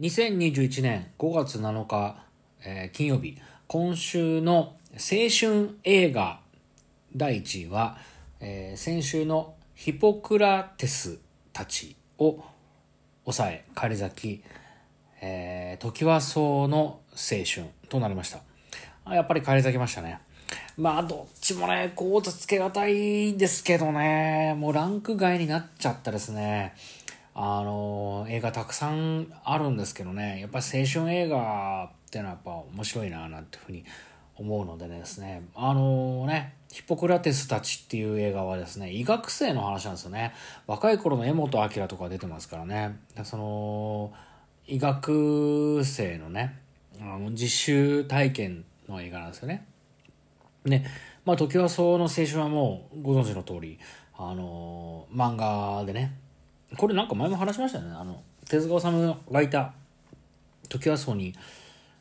2021年5月7日、えー金曜日、今週の青春映画第1位は、えー先週のヒポクラテスたちを抑え、返り咲き、えー、時はそうの青春となりました。やっぱり返り咲きましたね。まあ、どっちもね、こうとつけがたいですけどね、もうランク外になっちゃったですね。あの、映画たくさんあるんですけどね、やっぱ青春映画っていうのはやっぱ面白いな、なんていうふうに思うのでですね、あのね、ヒポクラテスたちっていう映画はですね、医学生の話なんですよね。若い頃の江本明とか出てますからね。その、医学生のね、あの実習体験の映画なんですよね。ね、まあ、時はその青春はもうご存知の通り、あの漫画でね、これなんか前も話しましたよね。あの、手塚治虫がいた、時はそうに、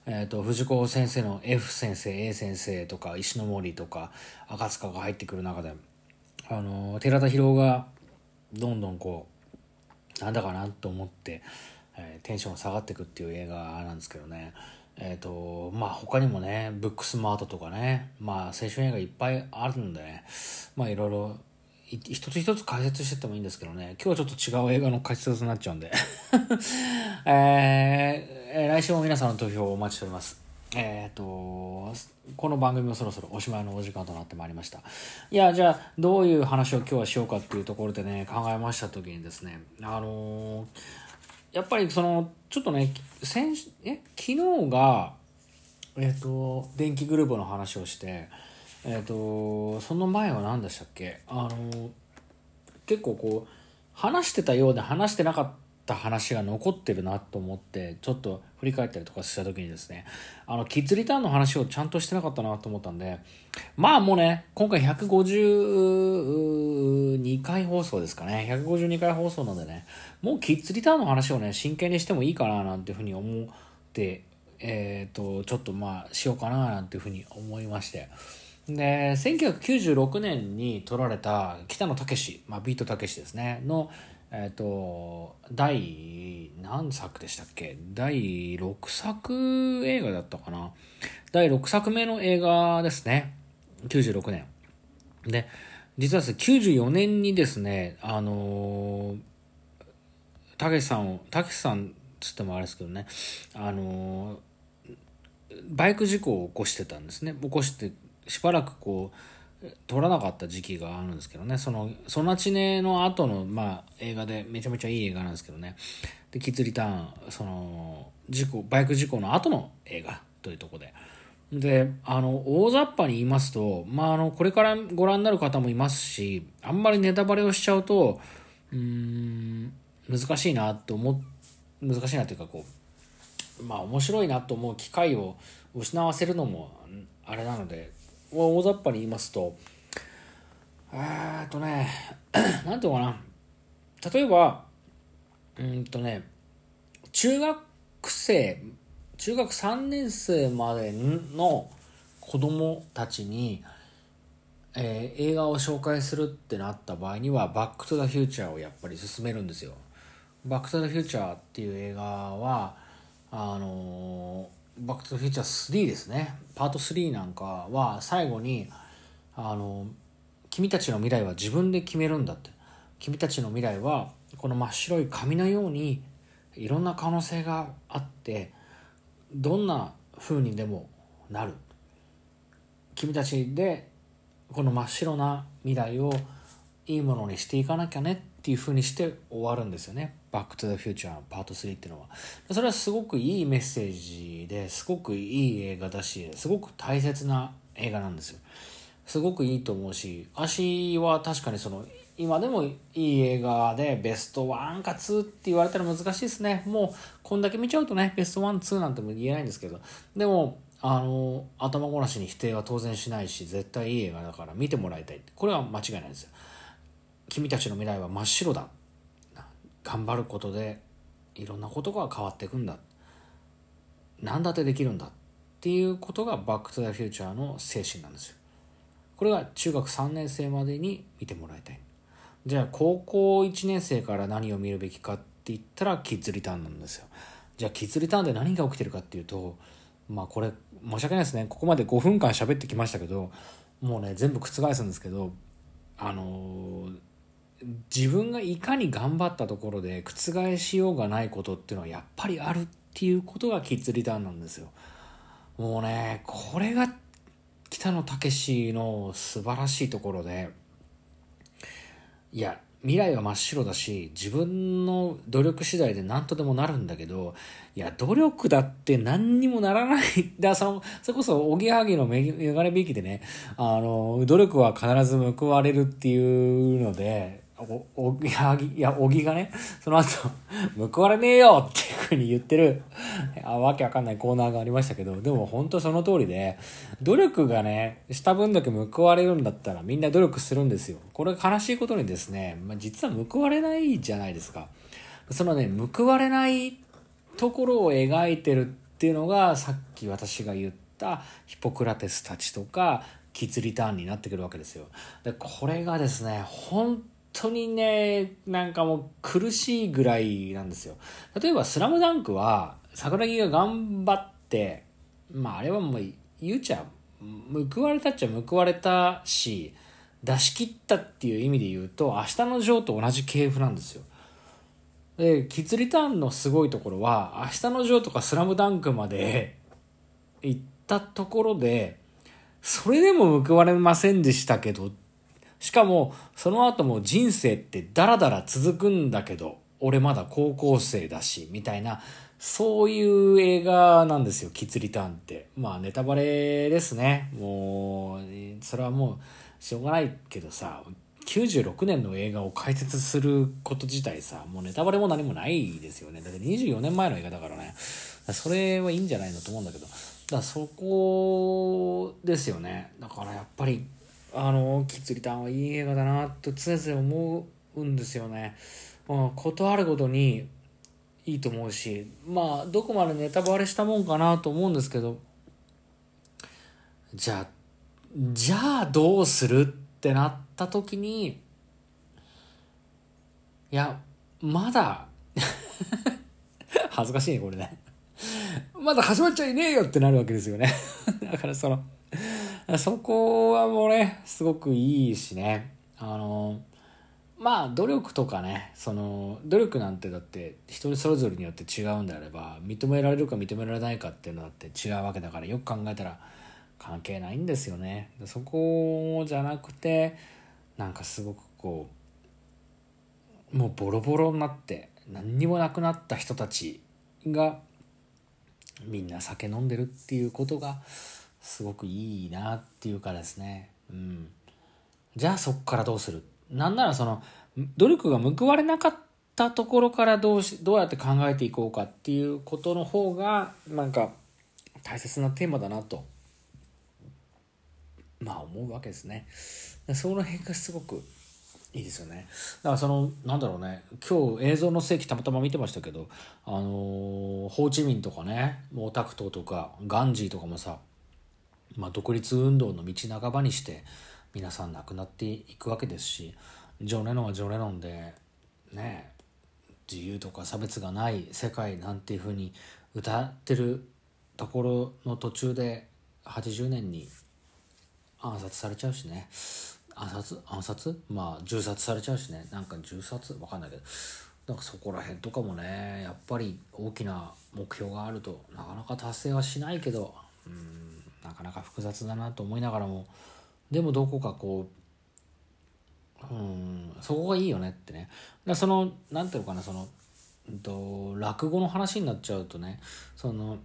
えっ、と、藤子先生の F 先生、A 先生とか、石森とか、赤塚が入ってくる中で、あの寺田博が、どんどんこう、なんだかなと思って、えーテンション下がっていくっていう映画なんですけどね。えっ、と、まあ他にもね、ブックスマートとかね、まあ青春映画いっぱいあるんでね、まあいろいろ、一つ一つ解説してってもいいんですけどね、今日はちょっと違う映画の解説になっちゃうんで、えー来週も皆さんの投票をお待ちしております。えっ、と、この番組もそろそろおしまいのお時間となってまいりました。いや、じゃあ、どういう話を今日はしようかっていうところでね、考えました時にですね、あのーやっぱりその、ちょっとね、先え昨日が、えっ、と、電気グループの話をして、えっ、と、その前は何でしたっけ？あの、結構こう、話してたようで話してなかった話が残ってるなと思って、ちょっと振り返ったりとかした時にですね、あの、キッズリターンの話をちゃんとしてなかったなと思ったんで、まあもうね、今回152回放送ですかね。152回放送なんでね、もうキッズリターンの話をね、真剣にしてもいいかななんていうふうに思って、えっ、と、ちょっとまあ、しようかななんていうふうに思いまして。で、1996年に撮られた北野武、まあ、ビートたけしですね、の、えっ、と、第、何作でしたっけ？第6作映画だったかな？第6作目の映画ですね。96年。で、実はですね、94年にですね、あのーたけしさんを、たけしさんつってもあれですけどね、あのーバイク事故を起こしてたんですね。起こして、しばらくこう、撮らなかった時期があるんですけどね、その、ソナチネの後の、まあ、映画でめちゃめちゃいい映画なんですけどね、で、キッズリターン、その、事故、バイク事故の後の映画というところで、で、あの、大雑把に言いますと、まあ、あの、これからご覧になる方もいますし、あんまりネタバレをしちゃうと、うん、難しいなと思っ、難しいなというか、こう、まあ、面白いなと思う機会を失わせるのも、あれなので、大雑把に言いますと、えっとね、なんていうのかな、例えば、うんとね、中学生、中学3年生までの子供たちに、えー映画を紹介するってなった場合には、バックトゥザフューチャーをやっぱり勧めるんですよ。バックトゥザフューチャーっていう映画は、あのーバックトゥフューチャー3ですね。パート3なんかは最後に、あの君たちの未来は自分で決めるんだって。君たちの未来は、この真っ白い紙のように、いろんな可能性があって、どんな風にでもなる。君たちでこの真っ白な未来をいいものにしていかなきゃねっていう風にして終わるんですよね。バックトゥザフューチャーのパート3っていうのは。それはすごくいいメッセージですごくいい映画だし、すごく大切な映画なんですよ。すごくいいと思うし、足は確かにその、今でもいい映画でベスト1か2って言われたら難しいですね。もう、こんだけ見ちゃうとね、ベスト1、2なんても言えないんですけど、でも、あの、頭ごなしに否定は当然しないし、絶対いい映画だから見てもらいたい。これは間違いないですよ。君たちの未来は真っ白だ。頑張ることで、いろんなことが変わっていくんだ。何だってできるんだ。っていうことがバックトゥザフューチャーの精神なんですよ。これが中学3年生までに見てもらいたい。じゃあ高校1年生から何を見るべきかって言ったらキッズリターンなんですよ。じゃあキッズリターンで何が起きてるかっていうとまあこれ申し訳ないですねここまで5分間喋ってきましたけどもうね全部覆すんですけどあのー自分がいかに頑張ったところで覆しようがないことっていうのはやっぱりあるっていうことがキッズリターンなんですよ。もうね、これが北野武の素晴らしいところで、いや、未来は真っ白だし、自分の努力次第で何とでもなるんだけど、いや、努力だって何にもならない。だその、それこそ、おぎやはぎのメガネビーキでね、あの、努力は必ず報われるっていうので、お、お ぎやぎ、いや、おぎがね、その後、報われねえよっていうふうに言ってる、あわけわかんないコーナーがありましたけど、でも本当その通りで、努力がね、した分だけ報われるんだったらみんな努力するんですよ。これ悲しいことにですね、まあ、実は報われないじゃないですか。そのね、報われないところを描いてるっていうのが、さっき私が言ったヒポクラテスたちとか、キッズリターンになってくるわけですよ。で、これがですね、本当にね、なんかもう苦しいぐらいなんですよ。例えば、スラムダンクは、桜木が頑張って、まあ、あれはもう、言うちゃ、報われたっちゃ報われたし、出し切ったっていう意味で言うと、明日のジョーと同じ系譜なんですよ。で、キッズリターンのすごいところは、明日のジョーとかスラムダンクまで 行ったところで、それでも報われませんでしたけどっしかも、その後も人生ってダラダラ続くんだけど、俺まだ高校生だし、みたいな、そういう映画なんですよ、キッズリターンって。まあ、ネタバレですね。もう、それはもう、しょうがないけどさ、96年の映画を解説すること自体さ、もうネタバレも何もないですよね。だって24年前の映画だからね。それはいいんじゃないのと思うんだけど。だからそこですよね。だからやっぱり、あの、キッズリターンはいい映画だなと常々思うんですよね。まあ、ことるごとにいいと思うし、まあ、どこまでネタバレしたもんかなと思うんですけど、じゃあ、じゃあどうするってなった時に、いや、まだ 恥ずかしいね、これね。まだ始まっちゃいねえよってなるわけですよね だからその、そこはもうね、すごくいいしね。あの、まあ、努力とかね、その、努力なんてだって人それぞれによって違うんであれば、認められるか認められないかっていうのだって違うわけだから、よく考えたら関係ないんですよね。そこじゃなくて、なんかすごくこう、もうボロボロになって、何にもなくなった人たちが、みんな酒飲んでるっていうことが、すごくいいなっていうかですね。うん。じゃあそっからどうする？なんならその、努力が報われなかったところからどうし、どうやって考えていこうかっていうことの方が、なんか、大切なテーマだなと、まあ思うわけですね。その辺がすごくいいですよね。だからその、なんだろうね、今日映像の世紀たまたま見てましたけど、あのー、ホーチミンとかね、毛沢東とか、ガンジーとかもさ、まあ、独立運動の道半ばにして皆さん亡くなっていくわけですしジョン・レノンはジョン・レノンでね自由とか差別がない世界なんていうふうに歌ってるところの途中で80年に暗殺されちゃうしね。暗殺？暗殺？まあ銃殺されちゃうしね。なんか銃殺？わかんないけど。なんかそこら辺とかもねやっぱり大きな目標があるとなかなか達成はしないけどうん。なかなか複雑だなと思いながらもでもどこかこううんそこがいいよねってね。だその何ていうのかなその、うんと、落語の話になっちゃうとねその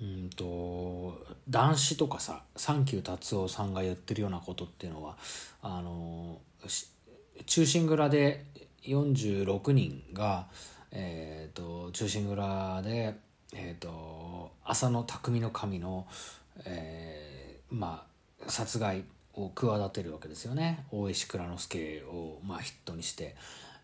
うんと男子とかさサンキュー達夫さんが言ってるようなことっていうのはあの中心蔵で46人が、えーと中心蔵でえーと、浅野匠の神の、えー、まあ殺害を企てるわけですよね。大石蔵之介を、まあ、ヒットにして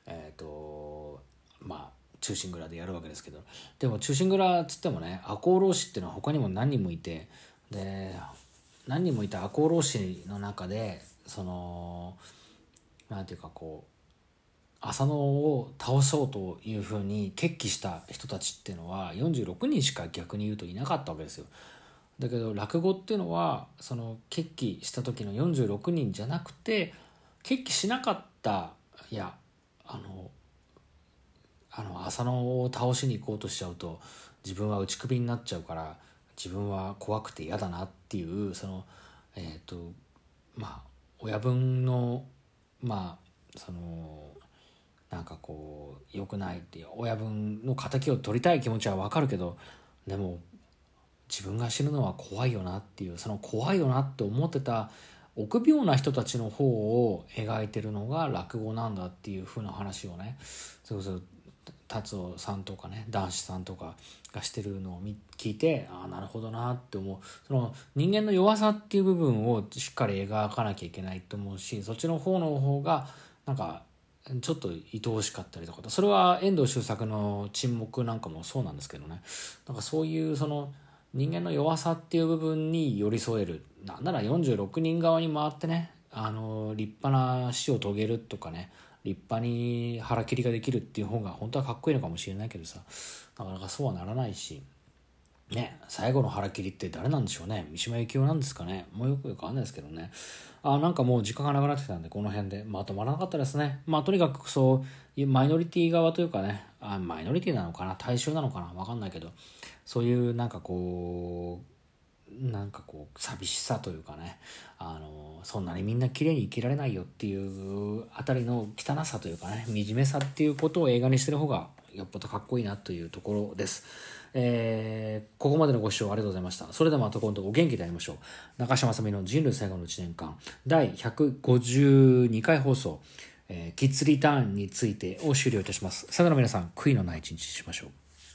えっ、ー、とまあ忠臣蔵でやるわけですけど。でも忠臣蔵っつってもね赤穂浪士っていうのは他にも何人もいてで何人もいた赤穂浪士の中でそのなんていうかこう浅野を倒そうというふうに決起した人たちっていうのは46人しか逆に言うといなかったわけですよ。だけど落語っていうのはその決起した時の46人じゃなくて決起しなかったいやあのあの浅野を倒しに行こうとしちゃうと自分は打ち首になっちゃうから自分は怖くて嫌だなっていうそのえっ、ー、とまあ親分のまあそのなんかこう良くないっていう親分の敵を取りたい気持ちは分かるけどでも自分が死ぬのは怖いよなっていうその怖いよなって思ってた臆病な人たちの方を描いてるのが落語なんだっていう風な話をねそれこそ達夫さんとかね男子さんとかがしてるのを聞いてああなるほどなって思う。その人間の弱さっていう部分をしっかり描かなきゃいけないと思うしそっちの方の方がなんかちょっと愛おしかったりとかそれは遠藤周作の沈黙なんかもそうなんですけどね。なんかそういうその人間の弱さっていう部分に寄り添える。なんなら46人側に回ってねあの立派な死を遂げるとかね。立派に腹切りができるっていう方が本当はかっこいいのかもしれないけどさ。なかなかそうはならないし。ね最後の腹切りって誰なんでしょうね。三島由紀夫なんですかね。もうよくよくわかんないですけどね。あなんかもう時間がなくなってきたんでこの辺で。まとまらなかったですね。まあとにかくそうマイノリティ側というかね。あマイノリティなのかな。大衆なのかな。わかんないけど。そういうなんかこうなんかこう寂しさというかね。あのそんなにみんな綺麗に生きられないよっていうあたりの汚さというかね。惨めさっていうことを映画にしてる方がよっぽどかっこいいなというところです。えー、ここまでのご視聴ありがとうございました。それではまた今度お元気で会いましょう。中島さみの人類最後の1年間第152回放送、えー、キッズリターンについてを終了いたします。さよなら皆さん、悔いのない一日にしましょう。